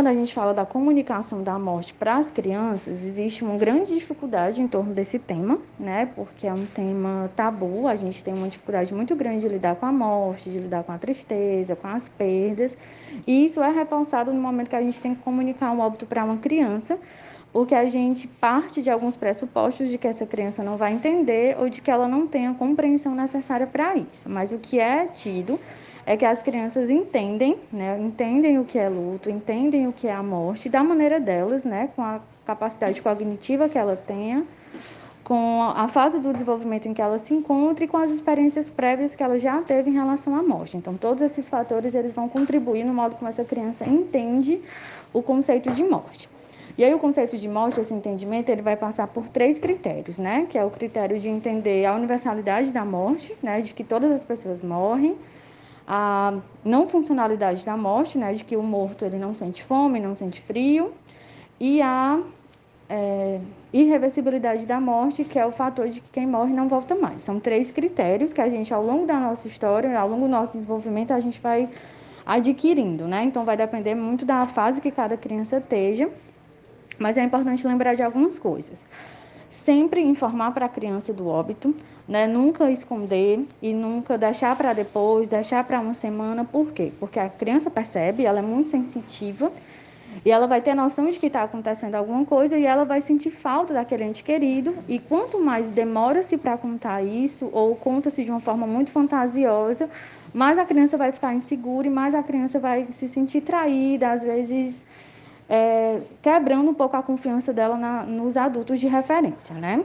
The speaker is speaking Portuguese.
quando a gente fala da comunicação da morte para as crianças, existe uma grande dificuldade em torno desse tema, né? Porque é um tema tabu, a gente tem uma dificuldade muito grande de lidar com a morte, de lidar com a tristeza, com as perdas. E isso é reforçado no momento que a gente tem que comunicar um óbito para uma criança, porque a gente parte de alguns pressupostos de que essa criança não vai entender ou de que ela não tem a compreensão necessária para isso. Mas o que é tido é que as crianças entendem, né, entendem o que é luto, entendem o que é a morte, da maneira delas, né, com a capacidade cognitiva que ela tenha, com a fase do desenvolvimento em que ela se encontra e com as experiências prévias que ela já teve em relação à morte. Então, todos esses fatores eles vão contribuir no modo como essa criança entende o conceito de morte. E aí o conceito de morte, esse entendimento, ele vai passar por três critérios, né? Que é o critério de entender a universalidade da morte, né? De que todas as pessoas morrem, a não funcionalidade da morte, né, de que o morto ele não sente fome, não sente frio, e a é, irreversibilidade da morte, que é o fator de que quem morre não volta mais. São três critérios que a gente, ao longo da nossa história, ao longo do nosso desenvolvimento, a gente vai adquirindo, né? Então, vai depender muito da fase que cada criança esteja, mas é importante lembrar de algumas coisas sempre informar para a criança do óbito, né? Nunca esconder e nunca deixar para depois, deixar para uma semana. Por quê? Porque a criança percebe, ela é muito sensitiva e ela vai ter noção de que está acontecendo alguma coisa e ela vai sentir falta daquele ente querido. E quanto mais demora-se para contar isso ou conta-se de uma forma muito fantasiosa, mais a criança vai ficar insegura e mais a criança vai se sentir traída, às vezes é, quebrando um pouco a confiança dela na, nos adultos de referência, né?